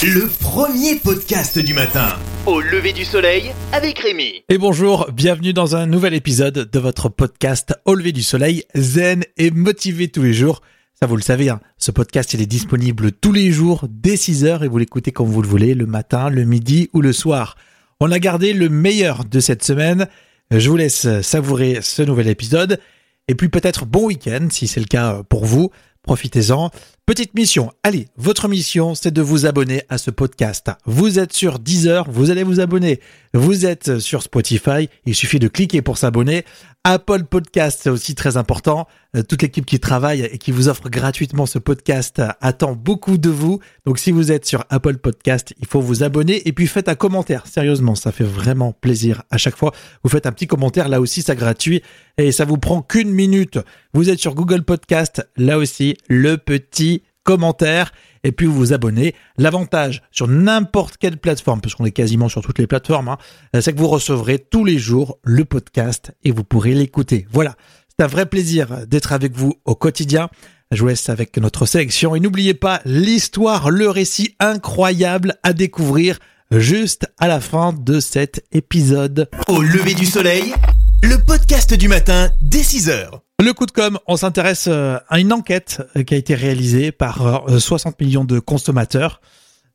Le premier podcast du matin. Au lever du soleil avec Rémi. Et bonjour, bienvenue dans un nouvel épisode de votre podcast Au lever du soleil, zen et motivé tous les jours. Ça vous le savez, hein, ce podcast il est disponible tous les jours dès 6h et vous l'écoutez comme vous le voulez, le matin, le midi ou le soir. On a gardé le meilleur de cette semaine. Je vous laisse savourer ce nouvel épisode. Et puis peut-être bon week-end si c'est le cas pour vous. Profitez-en. Petite mission. Allez, votre mission, c'est de vous abonner à ce podcast. Vous êtes sur Deezer, vous allez vous abonner. Vous êtes sur Spotify, il suffit de cliquer pour s'abonner. Apple Podcast, c'est aussi très important. Euh, toute l'équipe qui travaille et qui vous offre gratuitement ce podcast attend beaucoup de vous. Donc si vous êtes sur Apple Podcast, il faut vous abonner et puis faites un commentaire. Sérieusement, ça fait vraiment plaisir à chaque fois. Vous faites un petit commentaire, là aussi c'est gratuit et ça vous prend qu'une minute. Vous êtes sur Google Podcast, là aussi le petit commentaire et puis vous vous abonnez. L'avantage sur n'importe quelle plateforme, parce qu'on est quasiment sur toutes les plateformes, hein, c'est que vous recevrez tous les jours le podcast et vous pourrez l'écouter. Voilà, c'est un vrai plaisir d'être avec vous au quotidien. Je vous laisse avec notre sélection et n'oubliez pas l'histoire, le récit incroyable à découvrir juste à la fin de cet épisode. Au lever du soleil, le podcast du matin dès 6h. Le coup de com, on s'intéresse euh, à une enquête euh, qui a été réalisée par 60 euh, millions de consommateurs.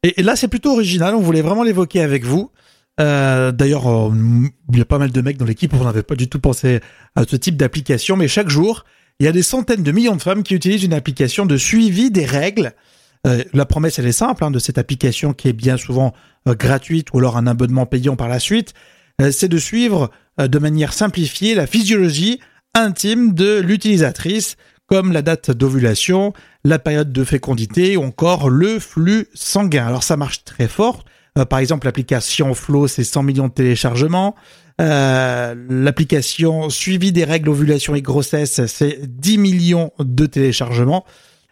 Et là, c'est plutôt original, on voulait vraiment l'évoquer avec vous. D'ailleurs, il y a pas mal de mecs dans l'équipe, on n'avait pas du tout pensé à ce type d'application, mais chaque jour, il y a des centaines de millions de femmes qui utilisent une application de suivi des règles. la promesse, elle est simple, hein, de cette application qui est bien souvent gratuite ou alors un abonnement payant par la suite, c'est de suivre de manière simplifiée la physiologie intime de l'utilisatrice, comme la date d'ovulation, la période de fécondité ou encore le flux sanguin. Alors ça marche très fort. Euh, par exemple, l'application Flow, c'est 100 millions de téléchargements. Euh, l'application Suivi des règles ovulation et grossesse, c'est 10 millions de téléchargements.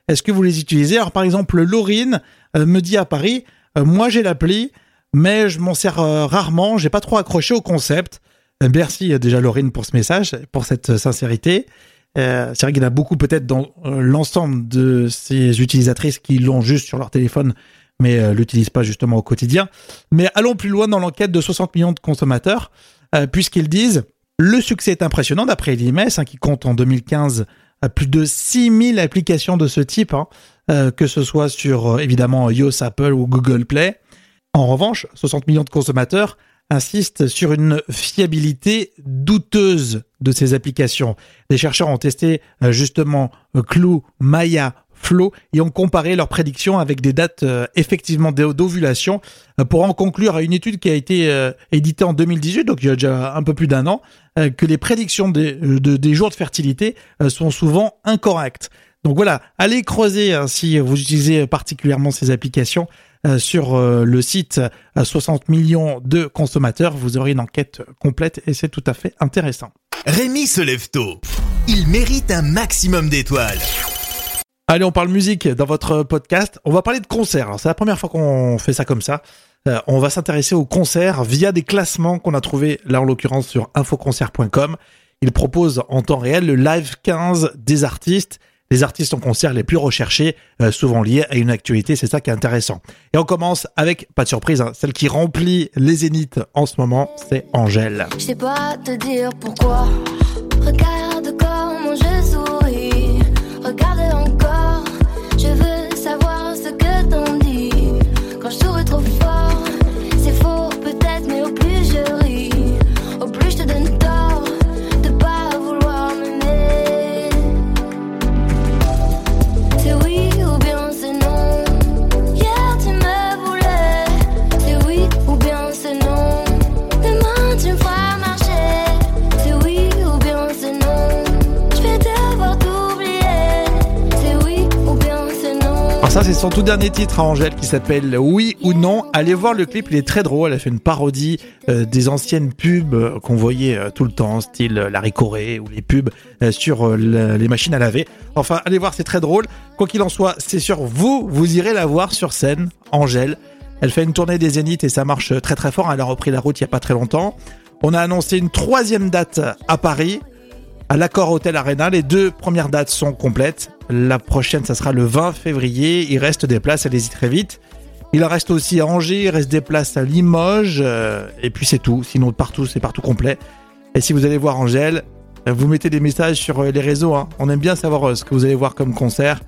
Est-ce que vous les utilisez? Alors par exemple, Laurine euh, me dit à Paris, moi j'ai l'appli, mais je m'en sers rarement, j'ai pas trop accroché au concept. Euh, merci euh, déjà Laurine pour ce message, pour cette euh, sincérité. c'est vrai qu'il y en a beaucoup peut-être dans l'ensemble de ces utilisatrices qui l'ont juste sur leur téléphone, mais euh, l'utilisent pas justement au quotidien. Mais allons plus loin dans l'enquête de 60 millions de consommateurs, puisqu'ils disent le succès est impressionnant d'après l'IMS, hein, qui compte en 2015 à plus de 6000 applications de ce type, hein, que ce soit sur évidemment iOS, Apple ou Google Play. En revanche, 60 millions de consommateurs insiste sur une fiabilité douteuse de ces applications. Les chercheurs ont testé euh, justement euh, Clou, Maya, Flow et ont comparé leurs prédictions avec des dates euh, effectivement d'ovulation pour en conclure à une étude qui a été éditée en 2018, donc il y a déjà un peu plus d'un an, que les prédictions des, des jours de fertilité sont souvent incorrectes. Donc voilà, allez creuser hein, si vous utilisez particulièrement ces applications. Euh, sur euh, le site à 60 millions de consommateurs. Vous aurez une enquête complète et c'est tout à fait intéressant. Rémi se lève tôt. Il mérite un maximum d'étoiles. Allez, on parle musique dans votre podcast. On va parler de concerts. C'est la première fois qu'on fait ça comme ça. Euh, on va s'intéresser aux concerts via des classements qu'on a trouvés là en l'occurrence sur infoconcert.com. Il propose en temps réel le live 15 des artistes les artistes en concert les plus recherchés, euh, souvent liés à une actualité, c'est ça qui est intéressant. Et on commence avec, pas de surprise, hein, celle qui remplit les zéniths en ce moment, c'est Angèle. Je sais pas te dire pourquoi, regarde je souris, regarde encore, son tout dernier titre à Angèle qui s'appelle Oui ou non. Allez voir le clip, il est très drôle. Elle a fait une parodie euh, des anciennes pubs euh, qu'on voyait euh, tout le temps, style Larry Corée ou les pubs sur les machines à laver. Enfin, allez voir, c'est très drôle. Quoi qu'il en soit, c'est sûr, vous, vous irez la voir sur scène, Angèle. Elle fait une tournée des Zéniths et ça marche très très fort. Elle a repris la route il y a pas très longtemps. On a annoncé une troisième date à Paris à l'accord Hôtel Arena. Les deux premières dates sont complètes. La prochaine, ça sera le 20 février. Il reste des places, allez-y très vite. Il reste aussi à Angers, il reste des places à Limoges, euh, et puis c'est tout. Sinon, partout, c'est partout complet. Et si vous allez voir Angèle, euh, vous mettez des messages sur euh, les réseaux. hein. On aime bien savoir ce que vous allez voir comme concert.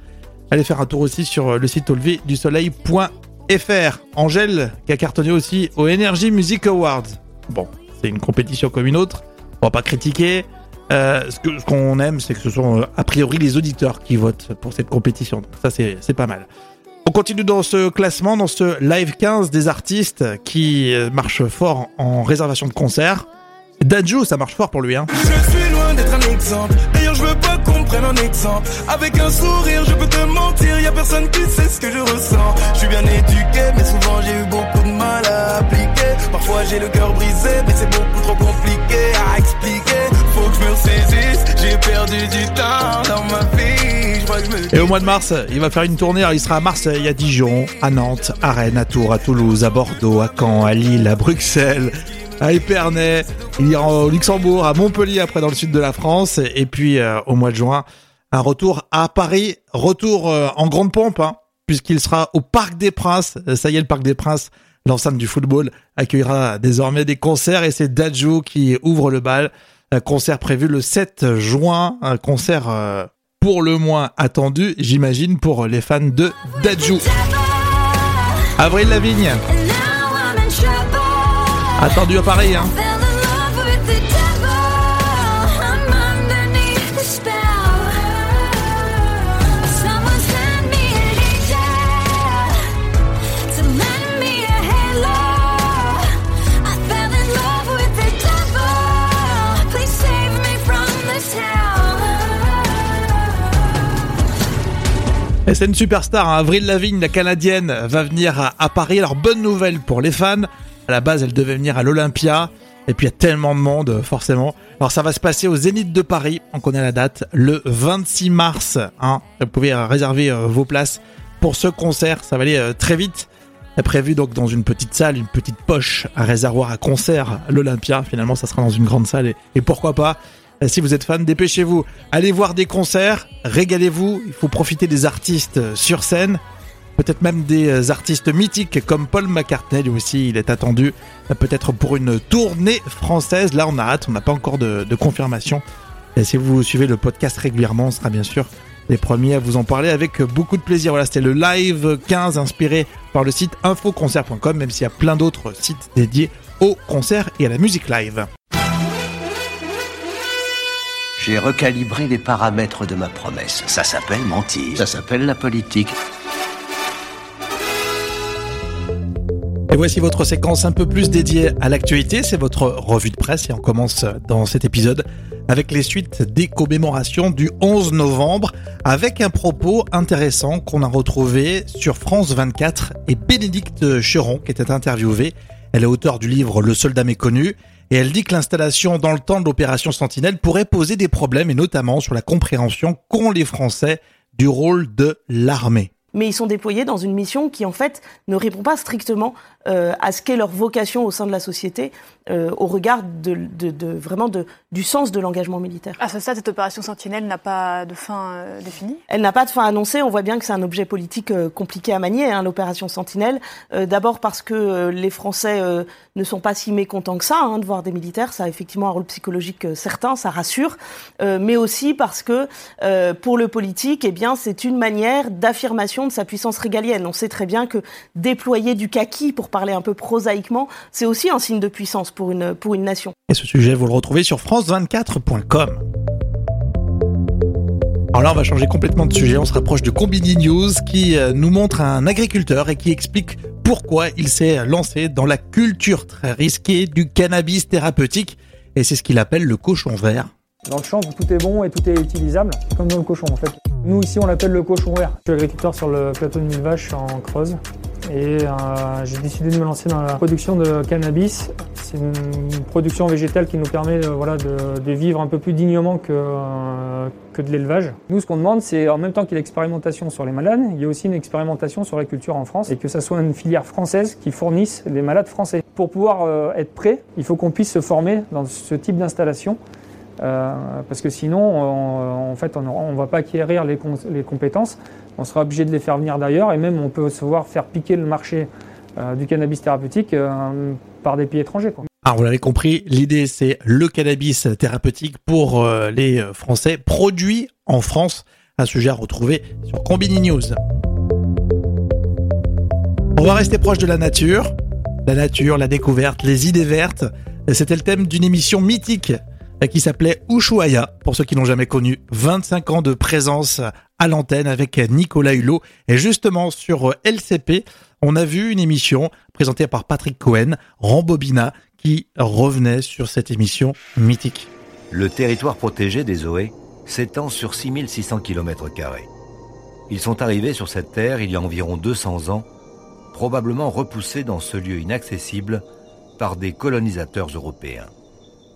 Allez faire un tour aussi sur le site au lever du soleil.fr. Angèle, qui a cartonné aussi au Energy Music Awards. Bon, c'est une compétition comme une autre. On va pas critiquer. Euh, ce que- ce qu'on aime, c'est que ce sont euh, a priori les auditeurs qui votent pour cette compétition. Donc ça, c'est pas mal. On continue dans ce classement, dans ce live 15 des artistes qui euh, marchent fort en réservation de concert. Dadju, ça marche fort pour lui. Hein. Je suis loin d'être un exemple. D'ailleurs, je veux pas qu'on prenne un exemple. Avec un sourire, je peux te mentir. Y a personne qui sait ce que je ressens. Je suis bien éduqué, mais souvent j'ai eu beaucoup de mal à appliquer. Parfois j'ai le cœur brisé, mais c'est beaucoup trop Et au mois de mars, il va faire une tournée. Il sera à Marseille, à Dijon, à Nantes, à Rennes, à Tours, à Toulouse, à Bordeaux, à Caen, à Lille, à Bruxelles, à Épernay. Il ira au Luxembourg, à Montpellier, après dans le sud de la France. Et puis, euh, au mois de juin, un retour à Paris. Retour euh, en grande pompe, hein, puisqu'il sera au Parc des Princes. Euh, Ça y est, le Parc des Princes, l'enceinte du football, accueillera désormais des concerts. Et c'est Dadju qui ouvre le bal. Un concert prévu le 7 juin. Un concert... euh, pour le moins attendu, j'imagine, pour les fans de Dadju. Avril Lavigne, attendu à Paris. Hein. C'est une superstar, hein. Avril Lavigne, la canadienne, va venir à, Paris. Alors, bonne nouvelle pour les fans. À la base, elle devait venir à l'Olympia. Et puis, il y a tellement de monde, euh, forcément. Alors, ça va se passer au Zénith de Paris. On connaît la date. Le 26 mars. Hein. Vous pouvez euh, réserver euh, vos places pour ce concert. Ça va aller très vite. Prévu donc dans une petite salle, une petite poche, un réservoir à concert, l'Olympia. Finalement, ça sera dans une grande salle. Et, et pourquoi pas si vous êtes fan, dépêchez-vous. Allez voir des concerts, régalez-vous. Il faut profiter des artistes euh, sur scène. Peut-être même des euh, artistes mythiques comme Paul McCartney, aussi, il est attendu. euh, Peut-être pour une tournée française. Là, on a hâte, on n'a pas encore de, confirmation. Et si vous suivez le podcast régulièrement, on sera bien sûr les premiers à vous en parler avec beaucoup de plaisir. Voilà, c'était le live 15 inspiré par le site infoconcert.com, même s'il y a plein d'autres sites dédiés au concert et à la musique live. J'ai recalibré les paramètres de ma promesse. Ça s'appelle mentir. Ça s'appelle la politique. Et voici votre séquence un peu plus dédiée à l'actualité, c'est votre revue de presse et on commence dans cet épisode avec les suites des commémorations du 11 novembre avec un propos intéressant qu'on a retrouvé sur France 24 et Bénédicte Cheron qui était interviewée. Elle est auteure du livre Le soldat méconnu et elle dit que l'installation dans le temps de l'opération Sentinelle pourrait poser des problèmes et notamment sur la compréhension qu'ont les Français du rôle de l'armée. Mais ils sont déployés dans une mission qui en fait ne répond pas strictement euh, à ce qu'est leur vocation au sein de la société, euh, au regard de, de, de vraiment de, du sens de l'engagement militaire. À ce stade, cette opération Sentinelle n'a pas de fin euh, définie? Elle n'a pas de fin annoncée. On voit bien que c'est un objet politique compliqué à manier, hein, l'opération Sentinelle. D'abord parce que les Français ne sont pas si mécontents que ça hein, de voir des militaires. Ça a effectivement un rôle psychologique certain, ça rassure. Mais aussi parce que pour le politique, eh bien, c'est une manière d'affirmation de sa puissance régalienne. On sait très bien que déployer du kaki, pour parler un peu prosaïquement, c'est aussi un signe de puissance pour une, pour une nation. Et ce sujet, vous le retrouvez sur france24.com. Alors là, on va changer complètement de sujet. On se rapproche de Combini News qui euh, nous montre un agriculteur et qui explique pourquoi il s'est lancé dans la culture très risquée du cannabis thérapeutique. Et c'est ce qu'il appelle le cochon vert. Dans le champ, tout est bon et tout est utilisable, comme dans le cochon en fait. Nous ici, on l'appelle le cochon vert. Je suis agriculteur sur le plateau de Mille Vaches en Creuse et euh, j'ai décidé de me lancer dans la production de cannabis. C'est une production végétale qui nous permet euh, voilà, de, de vivre un peu plus dignement que, euh, que de l'élevage. Nous, ce qu'on demande, c'est en même temps qu'il y a l'expérimentation sur les malades, il y a aussi une expérimentation sur la culture en France et que ça soit une filière française qui fournisse les malades français. Pour pouvoir être prêt, il faut qu'on puisse se former dans ce type d'installation parce que sinon, en fait, on ne va pas acquérir les, compétences. On sera obligé de les faire venir d'ailleurs et même on peut se voir faire piquer le marché du cannabis thérapeutique par des pays étrangers. Alors vous l'avez compris, l'idée c'est le cannabis thérapeutique pour les Français, produit en France, un sujet à retrouver sur Combini News. On va rester proche de la nature. La nature, la découverte, les idées vertes. C'était le thème d'une émission mythique qui s'appelait Ushuaïa, pour ceux qui n'ont jamais connu. 25 ans de présence à l'antenne avec Nicolas Hulot. Et justement, sur LCP, on a vu une émission présentée par Patrick Cohen, Rambobina, qui revenait sur cette émission mythique. Le territoire protégé des Zoé s'étend sur 6600 km. Ils sont arrivés sur cette terre il y a environ 200 ans probablement repoussés dans ce lieu inaccessible par des colonisateurs européens.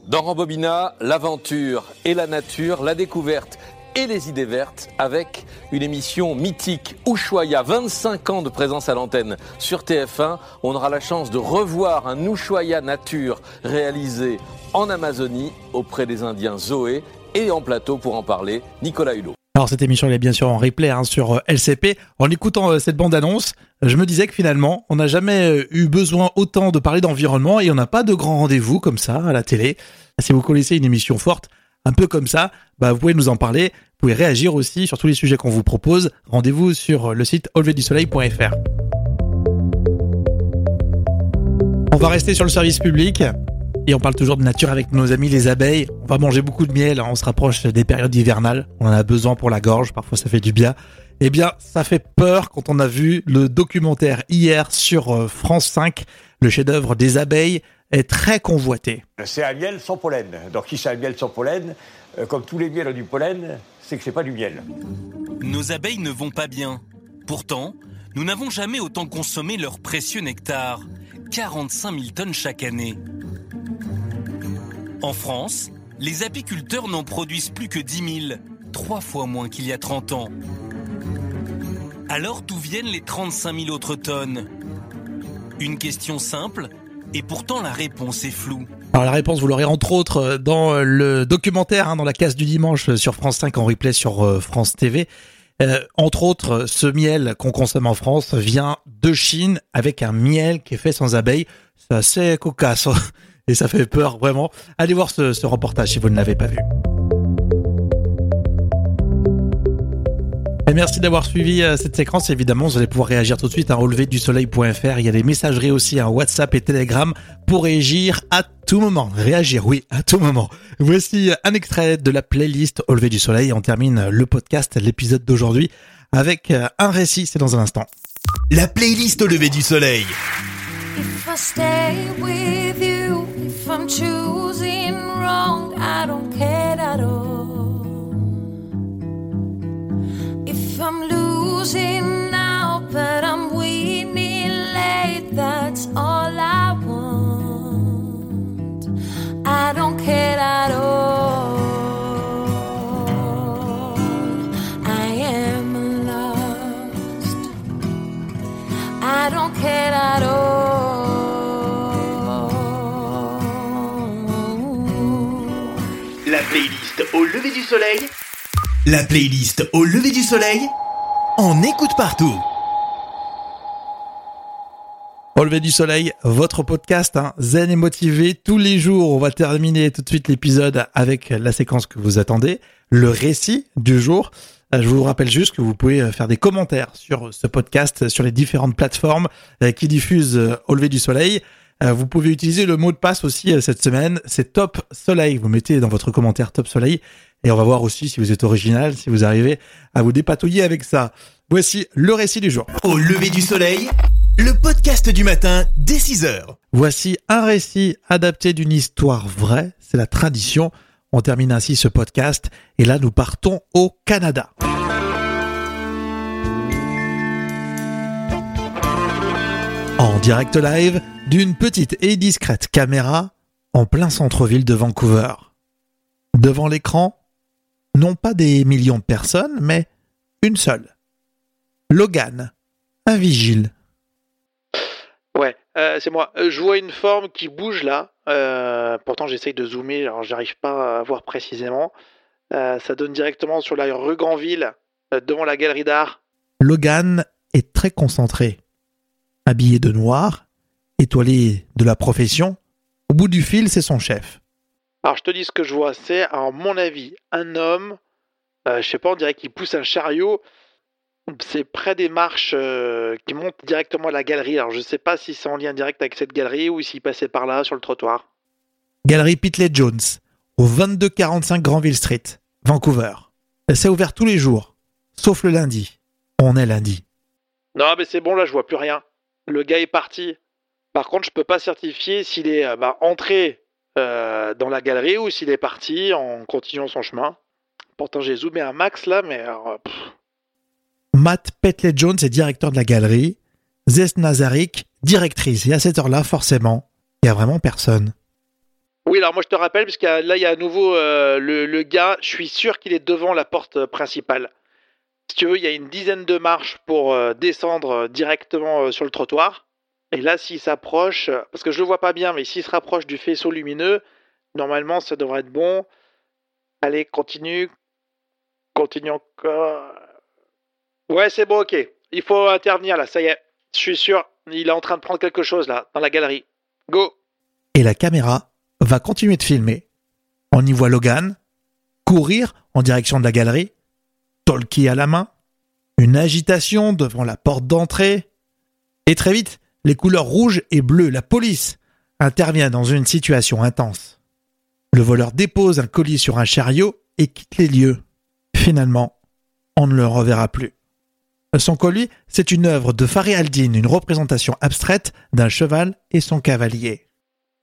Dans Rambobina, l'aventure et la nature, la découverte et les idées vertes avec une émission mythique Ushuaïa, 25 ans de présence à l'antenne sur TF1. On aura la chance de revoir un Ushuaïa nature réalisé en Amazonie auprès des Indiens Zoé et en plateau pour en parler, Nicolas Hulot. Alors cette émission elle est bien sûr en replay hein, sur euh, LCP. En écoutant euh, cette bande-annonce, je me disais que finalement, on n'a jamais euh, eu besoin autant de parler d'environnement et on n'a pas de grands rendez-vous comme ça à la télé. Si vous connaissez une émission forte, un peu comme ça, bah vous pouvez nous en parler. Vous pouvez réagir aussi sur tous les sujets qu'on vous propose. Rendez-vous sur le site auleverdusoleil.fr. On va rester sur le service public. Et on parle toujours de nature avec nos amis les abeilles. On va manger beaucoup de miel, on se rapproche des périodes hivernales. On en a besoin pour la gorge, parfois ça fait du bien. Eh bien, ça fait peur quand on a vu le documentaire hier sur euh, France 5. Le chef-d'œuvre des abeilles est très convoité. C'est un miel sans pollen. Donc, qui c'est un miel sans pollen euh, Comme tous les miels ont du pollen, c'est que c'est pas du miel. Nos abeilles ne vont pas bien. Pourtant, nous n'avons jamais autant consommé leur précieux nectar. 45 000 tonnes chaque année. En France, les apiculteurs n'en produisent plus que 10 000, trois fois moins qu'il y a 30 ans. Alors d'où viennent les 35 000 autres tonnes? Une question simple, et pourtant la réponse est floue. Alors la réponse, vous l'aurez entre autres dans le documentaire, hein, dans la case du dimanche sur France 5 en replay sur euh, France TV. Euh, entre autres, ce miel qu'on consomme en France vient de Chine avec un miel qui est fait sans abeilles. C'est assez cocasse et ça fait peur vraiment. Allez voir ce, reportage si vous ne l'avez pas vu. Et merci d'avoir suivi euh, cette séquence. Évidemment, vous allez pouvoir réagir tout de suite à releverdusoleil.fr. Il y a des messageries aussi, un WhatsApp et Telegram pour réagir à tout moment. Réagir, oui, à tout moment. Voici un extrait de la playlist Au lever du soleil. On termine le podcast, l'épisode d'aujourd'hui, avec euh, un récit. C'est dans un instant. La playlist Au lever du soleil. I'm choosing wrong, I don't care at all. If I'm losing au lever du soleil. La playlist au lever du soleil. On écoute partout. Au lever du soleil, votre podcast hein, zen et motivé tous les jours. On va terminer tout de suite l'épisode avec la séquence que vous attendez, le récit du jour. Euh, je vous rappelle juste que vous pouvez euh, faire des commentaires sur ce podcast sur les différentes plateformes euh, qui diffusent au lever du soleil. Euh, vous pouvez utiliser le mot de passe aussi euh, cette semaine, c'est Top Soleil. Vous mettez dans votre commentaire Top Soleil et on va voir aussi si vous êtes original, si vous arrivez à vous dépatouiller avec ça. Voici le récit du jour. Au lever du soleil, le podcast du matin dès 6 heures. Voici un récit adapté d'une histoire vraie, c'est la tradition. On termine ainsi ce podcast et là nous partons au Canada. En direct live d'une petite et discrète caméra en plein centre-ville de Vancouver. Devant l'écran, non pas des millions de personnes, mais une seule. Logan, un vigile. Ouais, euh, c'est moi. Euh, je vois une forme qui bouge là. Euh, pourtant, j'essaye de zoomer, alors j'arrive pas à voir précisément. Euh, ça donne directement sur la rue Granville, devant la galerie d'art. Logan est très concentré. Habillé de noir, étoilé de la profession, au bout du fil, c'est son chef. Alors, je te dis ce que je vois, c'est, à mon avis, un homme, euh, je sais pas, on dirait qu'il pousse un chariot. C'est près des marches euh, qui montent directement à la galerie. Alors, je sais pas si c'est en lien direct avec cette galerie ou s'il passait par là, sur le trottoir. Galerie Pitley Jones, au 2245 Granville Street, Vancouver. C'est ouvert tous les jours, sauf le lundi. On est lundi. Non, mais c'est bon, là, je vois plus rien. Le gars est parti. Par contre, je peux pas certifier s'il est euh, bah, entré euh, dans la galerie ou s'il est parti en continuant son chemin. Pourtant, j'ai zoomé un max là, mais. alors, pff. Matt Petley Jones est directeur de la galerie. Zest Nazarik, directrice. Et à cette heure-là, forcément, il y a vraiment personne. Oui, alors moi je te rappelle, parce que là il y a à nouveau euh, le, le gars, je suis sûr qu'il est devant la porte principale. Si tu veux, il y a une dizaine de marches pour euh, descendre euh, directement euh, sur le trottoir. Et là, s'il s'approche, parce que je le vois pas bien, mais s'il se rapproche du faisceau lumineux, normalement ça devrait être bon. Allez, continue. Continue encore. Ouais, c'est bon, ok. Il faut intervenir là, ça y est. Je suis sûr, il est en train de prendre quelque chose là, dans la galerie. Go Et la caméra va continuer de filmer. On y voit Logan courir en direction de la galerie, Tolkien à la main, une agitation devant la porte d'entrée, et très vite, les couleurs rouges et bleues, la police, intervient dans une situation intense. Le voleur dépose un colis sur un chariot et quitte les lieux. Finalement, on ne le reverra plus. Son colis, c'est une œuvre de Faré Aldine, une représentation abstraite d'un cheval et son cavalier.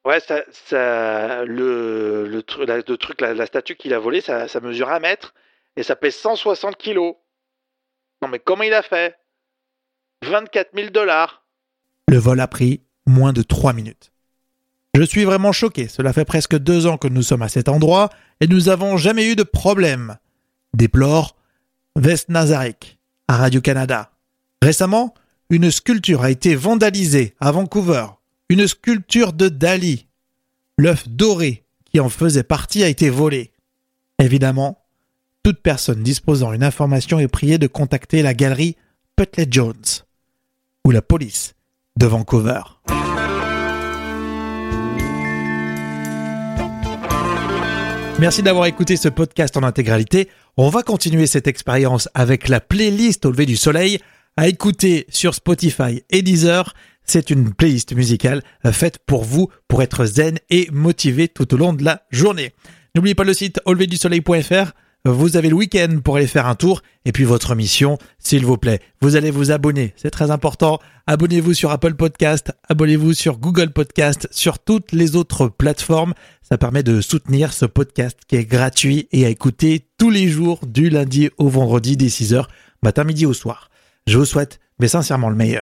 Ouais, ça, le, le, la, truc, la, statue qu'il a volée, ça, ça mesure un mètre et ça pèse 160 kilos. Non mais comment il a fait? 24 000 dollars. Le vol a pris moins de 3 minutes. Je suis vraiment choqué. Cela fait presque deux ans que nous sommes à cet endroit et nous n'avons jamais eu de problème. Déplore Vest Nazarek à Radio-Canada. Récemment, une sculpture a été vandalisée à Vancouver. Une sculpture de Dali. L'œuf doré qui en faisait partie a été volé. Évidemment, toute personne disposant d'une information est priée de contacter la galerie Putley Jones ou la police de Vancouver. Merci d'avoir écouté ce podcast en intégralité. On va continuer cette expérience avec la playlist au lever du soleil à écouter sur Spotify et Deezer. C'est une playlist musicale euh, faite pour vous, pour être zen et motivé tout au long de la journée. N'oubliez pas le site auleverdusoleil.fr. Vous avez le week-end pour aller faire un tour. Et puis votre mission, s'il vous plaît, vous allez vous abonner. C'est très important. Abonnez-vous sur Apple Podcast, abonnez-vous sur Google Podcast, sur toutes les autres plateformes. Ça permet de soutenir ce podcast qui est gratuit et à écouter tous les jours du lundi au vendredi dès 6h, matin, midi au soir. Je vous souhaite, mais sincèrement le meilleur.